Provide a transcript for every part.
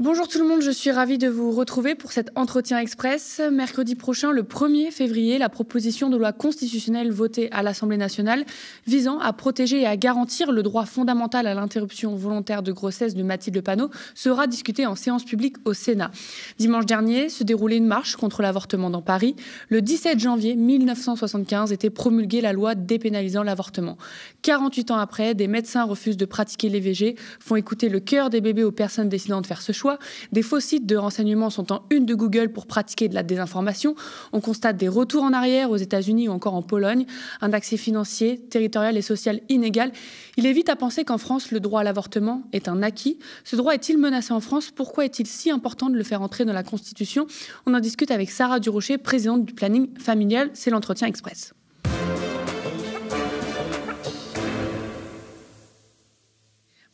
Bonjour tout le monde, je suis ravie de vous retrouver pour cet entretien express. Mercredi prochain, le 1er février, la proposition de loi constitutionnelle votée à l'Assemblée nationale visant à protéger et à garantir le droit fondamental à l'interruption volontaire de grossesse de Mathilde Panot sera discutée en séance publique au Sénat. Dimanche dernier se déroulait une marche contre l'avortement dans Paris. Le 17 janvier 1975 était promulguée la loi dépénalisant l'avortement. 48 ans après, des médecins refusent de pratiquer l'IVG, font écouter le cœur des bébés aux personnes décidant de faire ce choix des faux sites de renseignement sont en une de Google pour pratiquer de la désinformation. On constate des retours en arrière aux États-Unis ou encore en Pologne, un accès financier, territorial et social inégal. Il est vite à penser qu'en France, le droit à l'avortement est un acquis. Ce droit est-il menacé en France? Pourquoi est-il si important de le faire entrer dans la Constitution? On en discute avec Sarah Durocher, présidente du planning familial. C'est l'entretien express.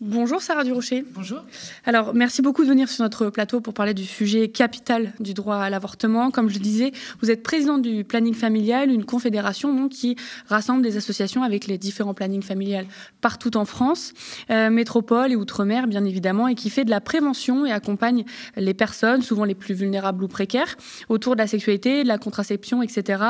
Bonjour Sarah Durocher. Bonjour. Alors, merci beaucoup de venir sur notre plateau pour parler du sujet capital du droit à l'avortement. Comme je le disais, vous êtes présidente du planning familial, une confédération qui rassemble des associations avec les différents plannings familiales partout en France, euh, métropole et outre-mer bien évidemment, et qui fait de la prévention et accompagne les personnes, souvent les plus vulnérables ou précaires, autour de la sexualité, de la contraception, etc.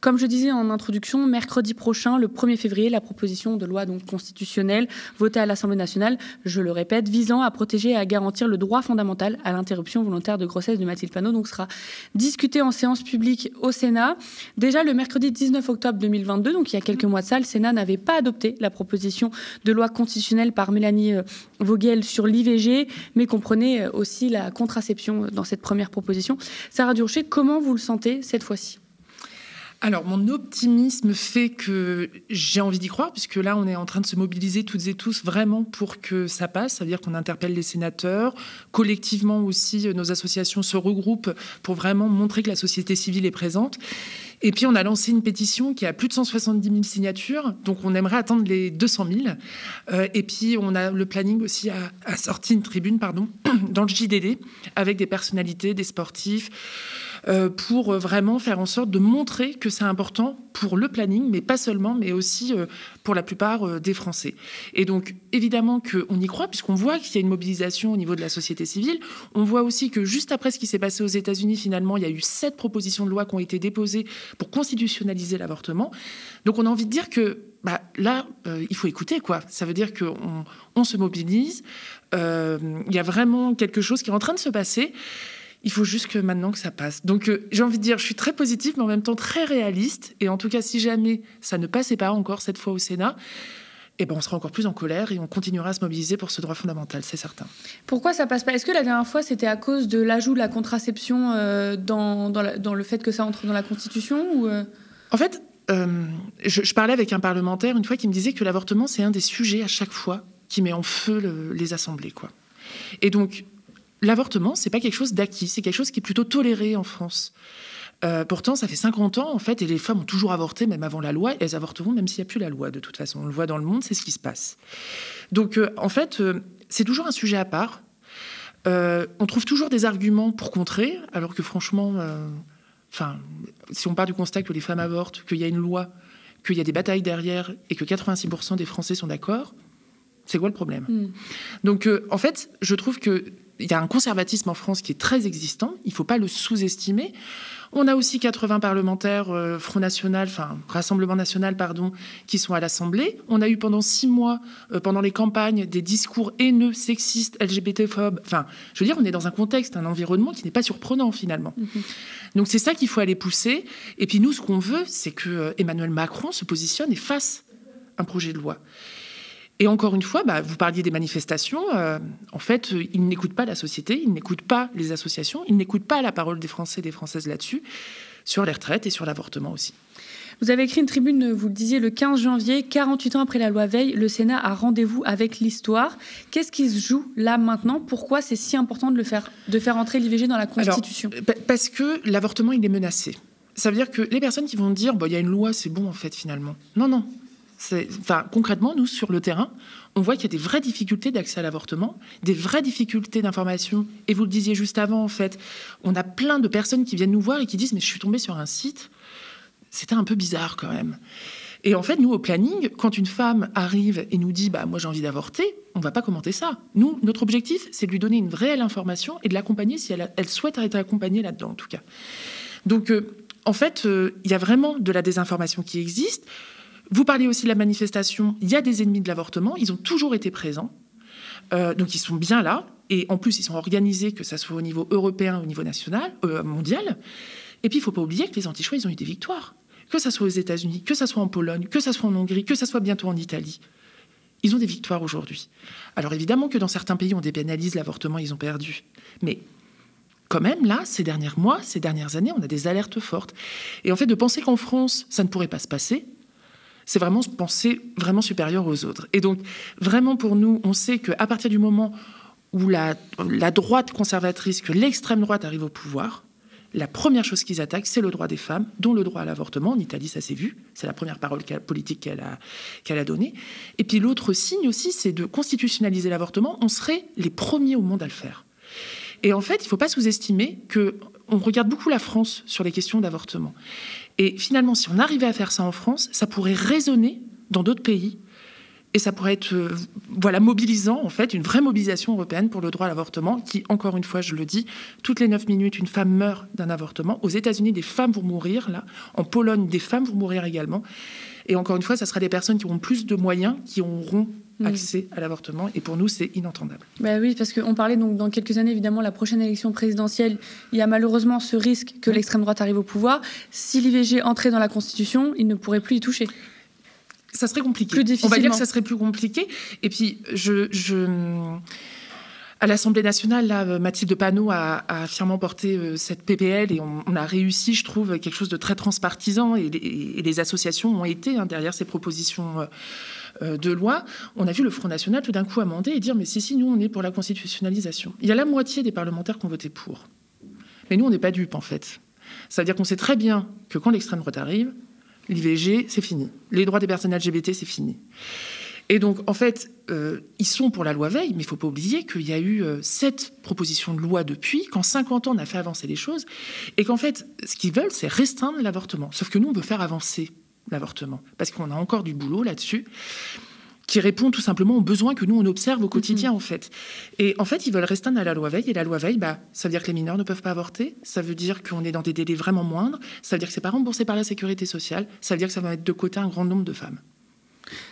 Comme je disais en introduction, mercredi prochain, le 1er février, la proposition de loi donc constitutionnelle votée à l'Assemblée nationale je le répète, visant à protéger et à garantir le droit fondamental à l'interruption volontaire de grossesse de Mathilde Panot. Donc, sera discuté en séance publique au Sénat. Déjà, le mercredi 19 octobre 2022, donc il y a quelques mois de ça, le Sénat n'avait pas adopté la proposition de loi constitutionnelle par Mélanie euh, Vogel sur l'IVG, mais comprenait euh, aussi la contraception dans cette première proposition. Sarah Durcher, comment vous le sentez cette fois-ci? Alors, mon optimisme fait que j'ai envie d'y croire, puisque là, on est en train de se mobiliser toutes et tous vraiment pour que ça passe. Ça veut dire qu'on interpelle les sénateurs. Collectivement aussi, nos associations se regroupent pour vraiment montrer que la société civile est présente. Et puis, on a lancé une pétition qui a plus de 170 000 signatures. Donc, on aimerait attendre les 200 000. Euh, et puis, on a le planning aussi a, sorti une tribune, pardon, dans le JDD avec des personnalités, des sportifs euh, pour vraiment faire en sorte de montrer que c'est important pour le planning, mais pas seulement, mais aussi euh, pour la plupart euh, des Français. Et donc, évidemment qu'on y croit, puisqu'on voit qu'il y a une mobilisation au niveau de la société civile. On voit aussi que juste après ce qui s'est passé aux États-Unis, finalement, il y a eu sept propositions de loi qui ont été déposées pour constitutionnaliser l'avortement. Donc, on a envie de dire que bah, là, il faut écouter, quoi. Ça veut dire qu'on on se mobilise. Il y a vraiment quelque chose qui est en train de se passer. Il faut juste que maintenant que ça passe. Donc euh, j'ai envie de dire, je suis très positive, mais en même temps très réaliste. Et en tout cas, si jamais ça ne passait pas encore cette fois au Sénat, eh ben, on sera encore plus en colère et on continuera à se mobiliser pour ce droit fondamental, c'est certain. Pourquoi ça passe pas? Est-ce que la dernière fois, c'était à cause de l'ajout de la contraception euh, dans, dans, le fait que ça entre dans la Constitution ou euh? En fait, je, je, parlais avec un parlementaire une fois qui me disait que l'avortement, c'est un des sujets à chaque fois qui met en feu les assemblées. Quoi. Et donc, l'avortement, c'est pas quelque chose d'acquis, c'est quelque chose qui est plutôt toléré en France. Euh, pourtant, ça fait 50 ans, en fait, et les femmes ont toujours avorté, même avant la loi, et elles avorteront même s'il n'y a plus la loi, de toute façon. On le voit dans le monde, c'est ce qui se passe. Donc, euh, en fait, euh, c'est toujours un sujet à part. on trouve toujours des arguments pour contrer, alors que franchement, enfin, si on part du constat que les femmes avortent, qu'il y a une loi, qu'il y a des batailles derrière, et que 86% des Français sont d'accord, c'est quoi le problème? Hmm. Donc, en fait, je trouve que il y a un conservatisme en France qui est très existant, il ne faut pas le sous-estimer. On a aussi 80 parlementaires euh, Front National, enfin Rassemblement National, pardon, qui sont à l'Assemblée. On a eu pendant six mois, euh, pendant les campagnes, des discours haineux, sexistes, LGBT-phobes. Enfin, je veux dire, on est dans un contexte, un environnement qui n'est pas surprenant finalement. Mm-hmm. Donc c'est ça qu'il faut aller pousser. Et puis nous, ce qu'on veut, c'est que euh, Emmanuel Macron se positionne et fasse un projet de loi. Et encore une fois, bah, vous parliez des manifestations. Euh, en fait, euh, ils n'écoutent pas la société, ils n'écoutent pas les associations, ils n'écoutent pas la parole des Français et des Françaises là-dessus, sur les retraites et sur l'avortement aussi. Vous avez écrit une tribune, vous le disiez, le 15 janvier, 48 ans après la loi Veil, le Sénat a rendez-vous avec l'histoire. Qu'est-ce qui se joue là maintenant? Pourquoi c'est si important de, le faire, de faire entrer l'IVG dans la Constitution? Parce que l'avortement, il est menacé. Ça veut dire que les personnes qui vont dire, bah, il y a une loi, c'est bon en fait finalement. Non, non, Enfin, concrètement, nous, sur le terrain, on voit qu'il y a des vraies difficultés d'accès à l'avortement, des vraies difficultés d'information. Et vous le disiez juste avant, en fait, on a plein de personnes qui viennent nous voir et qui disent Mais je suis tombée sur un site, c'était un peu bizarre quand même. Et en fait, nous, au planning, quand une femme arrive et nous dit bah, Moi, j'ai envie d'avorter, on ne va pas commenter ça. Nous, notre objectif, c'est de lui donner une réelle information et de l'accompagner si elle, souhaite être accompagnée là-dedans, en tout cas. Donc, euh, en fait, euh, il y a vraiment de la désinformation qui existe. Vous parlez aussi de la manifestation. Il y a des ennemis de l'avortement. Ils ont toujours été présents. Euh, donc, ils sont bien là. Et en plus, ils sont organisés, que ce soit au niveau européen, au niveau national, mondial. Et puis, il ne faut pas oublier que les anti-choix, ils ont eu des victoires que ce soit aux États-Unis, que ce soit en Pologne, que ce soit en Hongrie, que ce soit bientôt en Italie. Ils ont des victoires aujourd'hui. Alors évidemment que dans certains pays, on dépénalise l'avortement, ils ont perdu. Mais quand même, là, ces derniers mois, ces dernières années, on a des alertes fortes. Et en fait, de penser qu'en France, ça ne pourrait pas se passer, c'est vraiment penser vraiment supérieur aux autres. Et donc, vraiment pour nous, on sait qu'à partir du moment où la, droite conservatrice, que l'extrême droite arrive au pouvoir, la première chose qu'ils attaquent, c'est le droit des femmes, dont le droit à l'avortement. En Italie, ça s'est vu. C'est la première parole politique qu'elle a, a donnée. Et puis l'autre signe aussi, c'est de constitutionnaliser l'avortement. On serait les premiers au monde à le faire. Et en fait, il ne faut pas sous-estimer que on regarde beaucoup la France sur les questions d'avortement. Et finalement, si on arrivait à faire ça en France, ça pourrait résonner dans d'autres pays et ça pourrait être euh, voilà, mobilisant, en fait, une vraie mobilisation européenne pour le droit à l'avortement, qui, encore une fois, je le dis, toutes les neuf minutes, une femme meurt d'un avortement. Aux États-Unis, des femmes vont mourir, là. En Pologne, des femmes vont mourir également. Et encore une fois, ça sera des personnes qui auront plus de moyens, qui auront. Accès à l'avortement. Et pour nous, c'est inentendable. Bah oui, parce qu'on parlait donc dans quelques années, évidemment, la prochaine élection présidentielle, il y a malheureusement ce risque que l'extrême droite arrive au pouvoir. Si l'IVG entrait dans la Constitution, il ne pourrait plus y toucher ça serait compliqué. On va dire que ça serait plus compliqué. Et puis, je, je à l'Assemblée nationale, là, Mathilde Panot a, a fièrement porté euh, cette PPL et on, a réussi, je trouve, quelque chose de très transpartisan et, les associations ont été hein, derrière ces propositions euh, euh, de loi. On a vu le Front National tout d'un coup amender et dire mais si, si, nous, on est pour la constitutionnalisation. Il y a la moitié des parlementaires qui ont voté pour. Mais nous, on n'est pas dupes, en fait. Ça veut dire qu'on sait très bien que quand l'extrême droite arrive, l'IVG, c'est fini. Les droits des personnes LGBT, c'est fini. Et donc, en fait, euh, ils sont pour la loi Veil, mais il ne faut pas oublier qu'il y a eu euh, sept propositions de loi depuis, qu'en 50 ans, on a fait avancer les choses, et qu'en fait, ce qu'ils veulent, c'est restreindre l'avortement. Sauf que nous, on veut faire avancer l'avortement, parce qu'on a encore du boulot là-dessus qui répond tout simplement aux besoins que nous, on observe au quotidien, mhm. en fait. Et en fait, ils veulent rester à la loi Veil. Et la loi Veil, bah, ça veut dire que les mineurs ne peuvent pas avorter. Ça veut dire qu'on est dans des délais vraiment moindres. Ça veut dire que c'est pas remboursé par la sécurité sociale. Ça veut dire que ça va mettre de côté un grand nombre de femmes.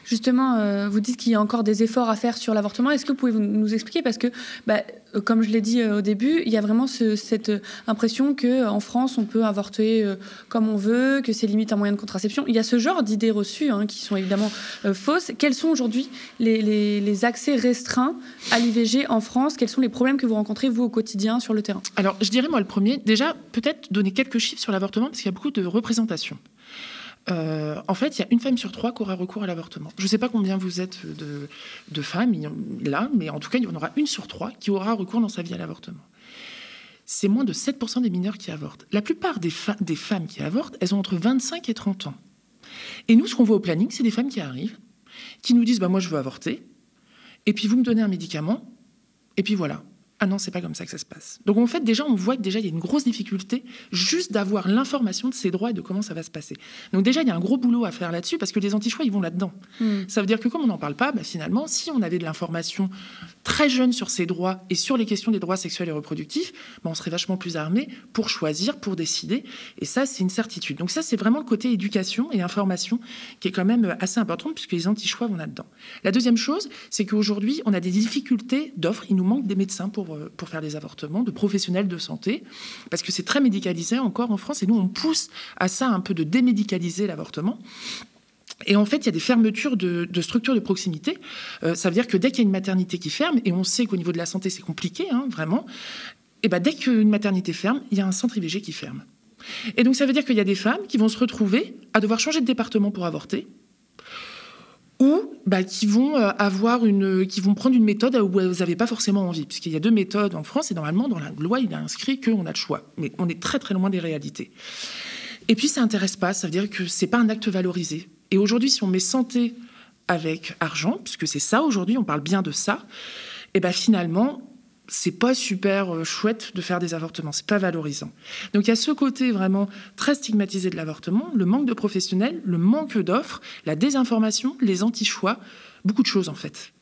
Justement, euh, vous dites qu'il y a encore des efforts à faire sur l'avortement. Est-ce que vous pouvez nous expliquer? Parce que, bah, euh, comme je l'ai dit euh, au début, il y a vraiment cette impression qu'en France, on peut avorter comme on veut, que c'est limite un moyen de contraception. Il y a ce genre d'idées reçues hein, qui sont évidemment fausses. Quels sont aujourd'hui les, accès restreints à l'IVG en France? Quels sont les problèmes que vous rencontrez, vous, au quotidien, sur le terrain? Alors, je dirais, moi, le premier, déjà, peut-être donner quelques chiffres sur l'avortement, parce qu'il y a beaucoup de représentations. Euh, en fait, il y a une femme sur trois qui aura recours à l'avortement. Je ne sais pas combien vous êtes de, femmes là, mais en tout cas, il y en aura une sur trois qui aura recours dans sa vie à l'avortement. C'est moins de 7% des mineurs qui avortent. La plupart des, femmes qui avortent, elles ont entre 25 et 30 ans. Et nous, ce qu'on voit au planning, c'est des femmes qui arrivent, qui nous disent bah, Moi, je veux avorter, et puis vous me donnez un médicament, et puis voilà. Ah non, c'est pas comme ça que ça se passe. Donc en fait, déjà, on voit que déjà il y a une grosse difficulté juste d'avoir l'information de ses droits et de comment ça va se passer. Donc déjà, il y a un gros boulot à faire là-dessus parce que les anti-choix, ils vont là-dedans. Hmm. Ça veut dire que comme on n'en parle pas, bah, finalement, si on avait de l'information très jeune sur ses droits et sur les questions des droits sexuels et reproductifs, bah, on serait vachement plus armé pour choisir, pour décider. Et ça, c'est une certitude. Donc ça, c'est vraiment le côté éducation et information qui est quand même assez important puisque les anti-choix vont là-dedans. La deuxième chose, c'est qu'aujourd'hui, on a des difficultés d'offres. Il nous manque des médecins pour euh, pour, faire des avortements, de professionnels de santé, parce que c'est très médicalisé encore en France, et nous, on pousse à ça un peu de démédicaliser l'avortement. Et en fait, il y a des fermetures de, structures de proximité. Euh, ça veut dire que dès qu'il y a une maternité qui ferme, et on sait qu'au niveau de la santé, c'est compliqué, hein, vraiment, et ben dès qu'une maternité ferme, il y a un centre IVG qui ferme. Et donc, ça veut dire qu'il y a des femmes qui vont se retrouver à devoir changer de département pour avorter, ou bah, qui vont euh, avoir une, qui vont prendre une méthode où vous n'avez pas forcément envie, puisqu'il y a deux méthodes en France et normalement dans la loi il est inscrit qu'on a le choix, mais on est très très loin des réalités. Et puis ça intéresse pas, ça veut dire que c'est pas un acte valorisé. Et aujourd'hui, si on met santé avec argent, puisque c'est ça aujourd'hui, on parle bien de ça, et ben finalement c'est pas super euh, chouette de faire des avortements, c'est pas valorisant. Donc il y a ce côté vraiment très stigmatisé de l'avortement, le manque de professionnels, le manque d'offres, la désinformation, les anti-choix, beaucoup de choses en fait.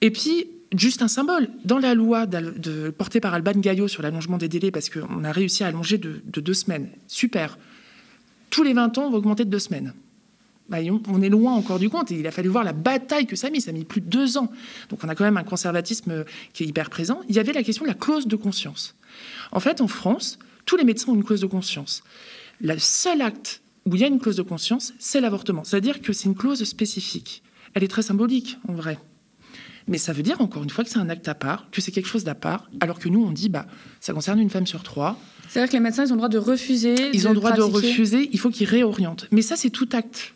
Et puis juste un symbole. Dans la loi de, portée par Alban Gaillot sur l'allongement des délais, parce qu'on a réussi à allonger de, de, deux semaines, super. Tous les 20 ans, on va augmenter de deux semaines. Bah, on est loin encore du compte. Et il a fallu voir la bataille que ça a mis. Ça a mis plus de deux ans. Donc on a quand même un conservatisme euh, qui est hyper présent. Il y avait la question de la clause de conscience. En fait, en France, tous les médecins ont une clause de conscience. Le seul acte où il y a une clause de conscience, c'est l'avortement. C'est-à-dire que c'est une clause spécifique. Elle est très symbolique, en vrai. Mais ça veut dire, encore une fois, que c'est un acte à part, que c'est quelque chose d'à part, alors que nous, on dit, bah, ça concerne une femme sur trois. C'est-à-dire que les médecins, ils ont le droit de refuser. Ils ont le droit de refuser, il faut qu'ils réorientent. Mais ça, c'est tout acte.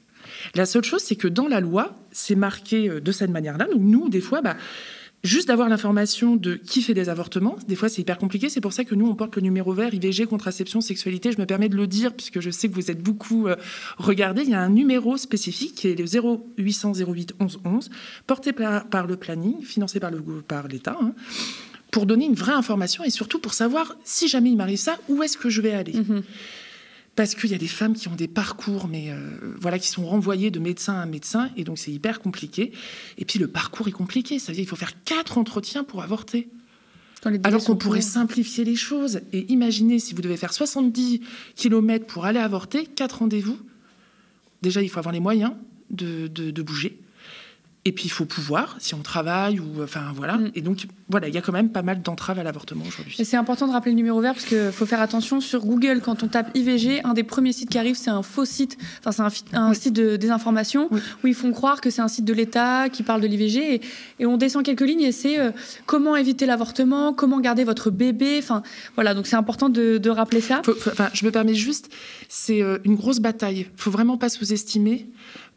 La seule chose, c'est que dans la loi, c'est marqué euh, de cette manière-là. Donc nous, des fois, bah, juste d'avoir l'information de qui fait des avortements, des fois c'est hyper compliqué. C'est pour ça que nous, on porte le numéro vert IVG, contraception, sexualité. Je me permets de le dire puisque je sais que vous êtes beaucoup euh, regardés. Il y a un numéro spécifique qui est le 0800 08 11 11, porté par, le planning, financé par, l'État. Hein, pour donner une vraie information et surtout pour savoir si jamais il m'arrive ça, où est-ce que je vais aller. Mm-hmm parce qu'il y a des femmes qui ont des parcours, mais euh, voilà, qui sont renvoyées de médecin à médecin, et donc c'est hyper compliqué. Et puis le parcours est compliqué, ça veut dire qu'il faut faire quatre entretiens pour avorter. Alors qu'on pourrait simplifier les choses et imaginer si vous devez faire 70 km pour aller avorter, quatre rendez-vous. Déjà, il faut avoir les moyens de, de bouger. Et puis il faut pouvoir, si on travaille ou enfin voilà. Mm. Et donc voilà, il y a quand même pas mal d'entraves à l'avortement aujourd'hui. Et c'est important de rappeler le numéro vert parce qu'il faut faire attention sur Google quand on tape IVG, un des premiers sites qui arrive c'est un faux site, enfin c'est un, site de désinformation où ils font croire que c'est un site de l'État qui parle de l'IVG et, on descend quelques lignes et c'est euh, comment éviter l'avortement, comment garder votre bébé, enfin voilà donc c'est important de, rappeler ça. enfin, je me permets juste, c'est euh, une grosse bataille. Il faut vraiment pas sous-estimer.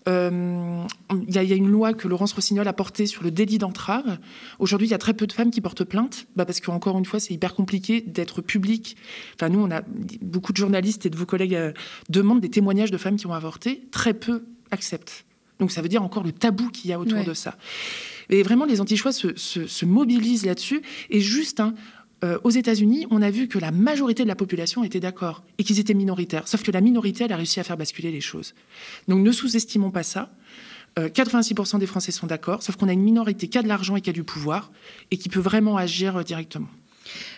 Euh, il y, a une loi que Laurence Rossignol a portée sur le délit d'entrave. Aujourd'hui, il y a très peu de femmes qui portent plainte, bah parce qu'encore une fois, c'est hyper compliqué d'être public. Enfin, nous, on a beaucoup de journalistes et de vos collègues euh, demandent des témoignages de femmes qui ont avorté. Très peu acceptent. Donc, ça veut dire encore le tabou qu'il y a autour de ça. Et vraiment, les anti-choix se, se, mobilisent là-dessus. Et juste, hein, euh, aux États-Unis, on a vu que la majorité de la population était d'accord et qu'ils étaient minoritaires. Sauf que la minorité, elle a réussi à faire basculer les choses. Donc ne sous-estimons pas ça. 86% euh, des Français sont d'accord, sauf qu'on a une minorité qui a de l'argent et qui a du pouvoir et qui peut vraiment agir euh, directement.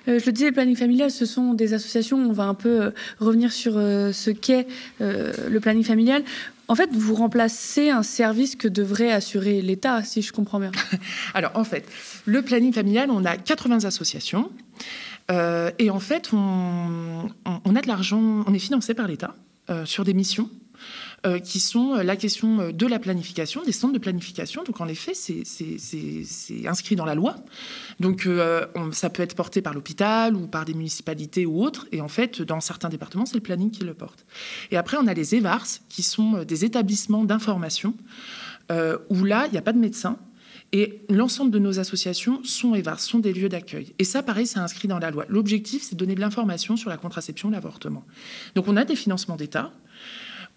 je le disais, le planning familial, ce sont des associations. On va un peu revenir sur ce qu'est le planning familial. En fait, vous remplacez un service que devrait assurer l'État, si je comprends bien. Alors, en fait, le planning familial, on a 80 associations. Euh, et en fait, on, a de l'argent, on est financé par l'État euh, sur des missions euh, qui sont la question de la planification, des centres de planification. Donc en effet, c'est inscrit dans la loi. Donc ça peut être porté par l'hôpital ou par des municipalités ou autres. Et en fait, dans certains départements, c'est le planning qui le porte. Et après, on a les EVARS, qui sont des établissements d'information, où là, il n'y a pas de médecin. Et l'ensemble de nos associations sont des lieux d'accueil. Et ça, pareil, c'est inscrit dans la loi. L'objectif, c'est de donner de l'information sur la contraception, l'avortement. Donc on a des financements d'État.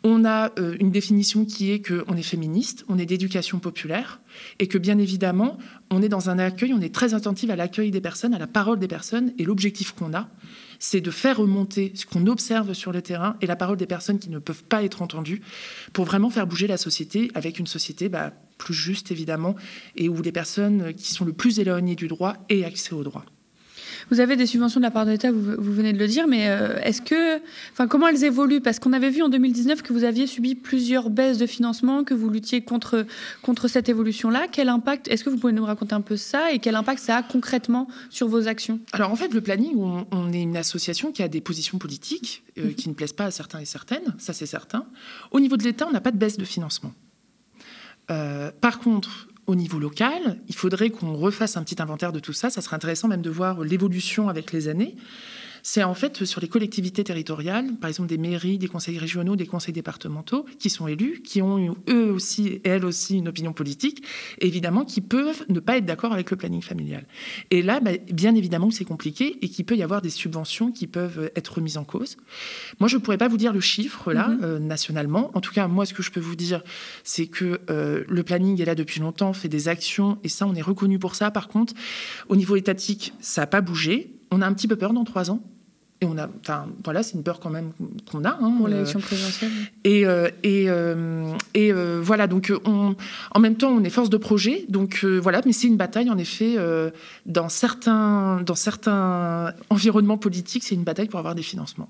On a euh, une définition qui est qu'on est féministe, on est d'éducation populaire, et que bien évidemment, on est dans un accueil, on est très attentif à l'accueil des personnes, à la parole des personnes, et l'objectif qu'on a, c'est de faire remonter ce qu'on observe sur le terrain et la parole des personnes qui ne peuvent pas être entendues, pour vraiment faire bouger la société avec une société bah, plus juste évidemment, et où les personnes qui sont le plus éloignées du droit aient accès au droit. Vous avez des subventions de la part de l'État, vous, venez de le dire, mais euh, est-ce que, enfin, comment elles évoluent? Parce qu'on avait vu en 2019 que vous aviez subi plusieurs baisses de financement, que vous luttiez contre, contre cette évolution-là. Quel impact Est-ce que vous pouvez nous raconter un peu ça et quel impact ça a concrètement sur vos actions? Alors en fait, le planning, on, est une association qui a des positions politiques euh, mhm. qui ne plaisent pas à certains et certaines, ça c'est certain. Au niveau de l'État, on n'a pas de baisse de financement. Euh, par contre, au niveau local, il faudrait qu'on refasse un petit inventaire de tout ça. Ça serait intéressant même de voir l'évolution avec les années. C'est en fait sur les collectivités territoriales, par exemple des mairies, des conseils régionaux, des conseils départementaux, qui sont élus, qui ont eux aussi elles aussi une opinion politique, évidemment qui peuvent ne pas être d'accord avec le planning familial. Et là, bah, bien évidemment c'est compliqué et qu'il peut y avoir des subventions qui peuvent être mises en cause. Moi, je ne pourrais pas vous dire le chiffre là, mm-hmm. euh, nationalement. En tout cas, moi, ce que je peux vous dire, c'est que euh, le planning est là depuis longtemps, fait des actions, et ça, on est reconnu pour ça. Par contre, au niveau étatique, ça n'a pas bougé. On a un petit peu peur dans trois ans. Et on a, enfin, voilà, c'est une peur quand même qu'on a. Hein, pour l'élection présidentielle. Et, euh, et, euh, et voilà, donc on, en même temps, on est force de projet. Donc voilà, mais c'est une bataille, en effet, dans, certains, dans certains environnements politiques, c'est une bataille pour avoir des financements.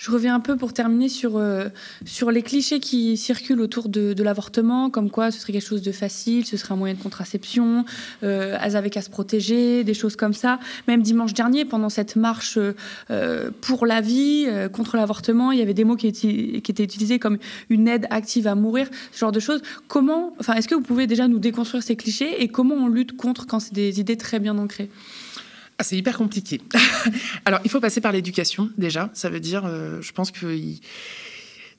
Je reviens un peu pour terminer sur, euh, sur les clichés qui circulent autour de, l'avortement, comme quoi ce serait quelque chose de facile, ce serait un moyen de contraception, euh, elles avaient qu'à se protéger, des choses comme ça. Même dimanche dernier, pendant cette marche euh, pour la vie, euh, contre l'avortement, il y avait des mots qui étaient, qui étaient utilisés comme une aide active à mourir, ce genre de choses. Comment, enfin, est-ce que vous pouvez déjà nous déconstruire ces clichés et comment on lutte contre quand c'est des idées très bien ancrées? Ah, c'est hyper compliqué. Alors, il faut passer par l'éducation, déjà. Ça veut dire, euh, je pense que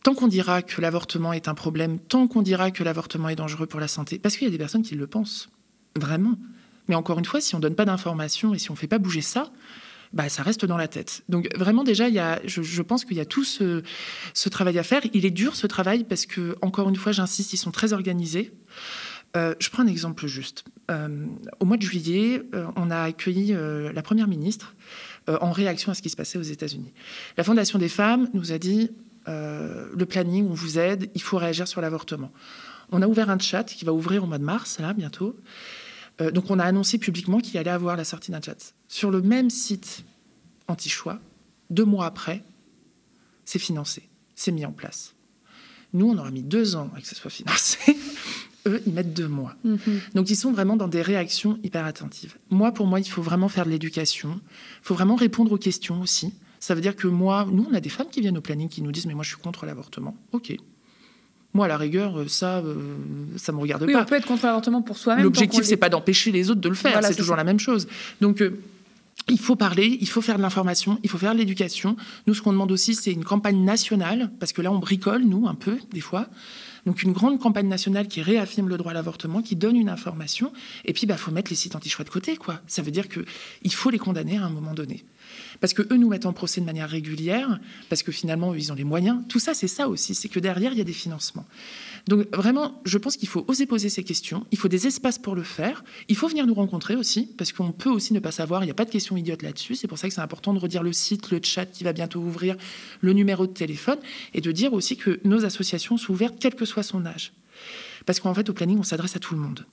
tant qu'on dira que l'avortement est un problème, tant qu'on dira que l'avortement est dangereux pour la santé, parce qu'il y a des personnes qui le pensent, vraiment. Mais encore une fois, si on donne pas d'informations et si on fait pas bouger ça, bah, ça reste dans la tête. Donc vraiment déjà, il y a, je, pense qu'il y a tout ce, ce, travail à faire. Il est dur ce travail parce que, encore une fois, j'insiste, ils sont très organisés. Euh, je prends un exemple juste. Euh, au mois de juillet, euh, on a accueilli la Première ministre en réaction à ce qui se passait aux États-Unis. La Fondation des femmes nous a dit le planning, on vous aide, il faut réagir sur l'avortement. On a ouvert un chat qui va ouvrir au mois de mars, là, bientôt. donc on a annoncé publiquement qu'il allait avoir la sortie d'un chat. Sur le même site anti-choix, deux mois après, c'est financé, c'est mis en place. Nous, on aura mis deux ans à que ce soit financé. eux, ils mettent deux mois. Mhm. Donc, ils sont vraiment dans des réactions hyper attentives. Moi, pour moi, il faut vraiment faire de l'éducation. Il faut vraiment répondre aux questions aussi. Ça veut dire que moi, nous, on a des femmes qui viennent au planning qui nous disent Mais moi, je suis contre l'avortement. OK. Moi, à la rigueur, euh, ça, euh, ça me regarde oui, pas. On peut être contre l'avortement pour soi-même. L'objectif, c'est pas d'empêcher les autres de le faire. c'est toujours la même chose. Donc, euh, il faut parler, il faut faire de l'information, il faut faire de l'éducation. Nous, ce qu'on demande aussi, c'est une campagne nationale, parce que là, on bricole, nous, un peu, des fois. Donc une grande campagne nationale qui réaffirme le droit à l'avortement, qui donne une information, et puis il bah, faut mettre les sites anti-choix de côté. quoi. Ça veut dire qu'il faut les condamner à un moment donné. Parce que eux nous mettent en procès de manière régulière, parce que finalement, ils ont les moyens. Tout ça, c'est ça aussi, c'est que derrière, il y a des financements. Donc vraiment, je pense qu'il faut oser poser ces questions, il faut des espaces pour le faire, il faut venir nous rencontrer aussi, parce qu'on peut aussi ne pas savoir, il n'y a pas de questions idiotes là-dessus, c'est pour ça que c'est important de redire le site, le chat qui va bientôt ouvrir, le numéro de téléphone, et de dire aussi que nos associations sont ouvertes quel que soit son âge. Parce qu'en fait, au planning, on s'adresse à tout le monde.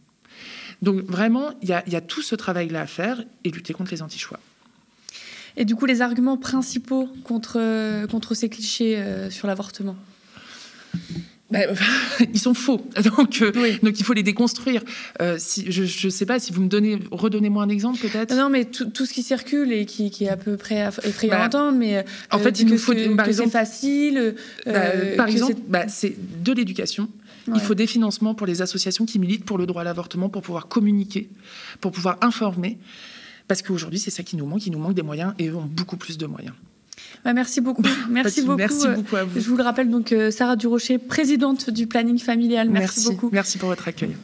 Donc vraiment, il y, a, tout ce travail-là à faire et lutter contre les anti-choix. Et du coup, les arguments principaux contre, contre ces clichés euh, sur l'avortement? Ben, ils sont faux, donc, euh, donc il faut les déconstruire. Euh, si, je ne sais pas si vous me donnez, redonnez-moi un exemple peut-être. Non, mais tout, tout, ce qui circule et qui, qui, est à peu près effrayant à bah, entendre, mais en fait, il nous faut, que, par exemple, c'est facile. Bah, par exemple, bah, c'est de l'éducation. Il faut des financements pour les associations qui militent pour le droit à l'avortement, pour pouvoir communiquer, pour pouvoir informer. Parce qu'aujourd'hui, c'est ça qui nous manque. Il nous manque des moyens et eux ont beaucoup plus de moyens. Bah, merci beaucoup. Bah, merci beaucoup. Merci beaucoup à vous. Je vous le rappelle, donc, euh, Sarah Durocher, présidente du planning familial. Merci. beaucoup. Merci pour votre accueil.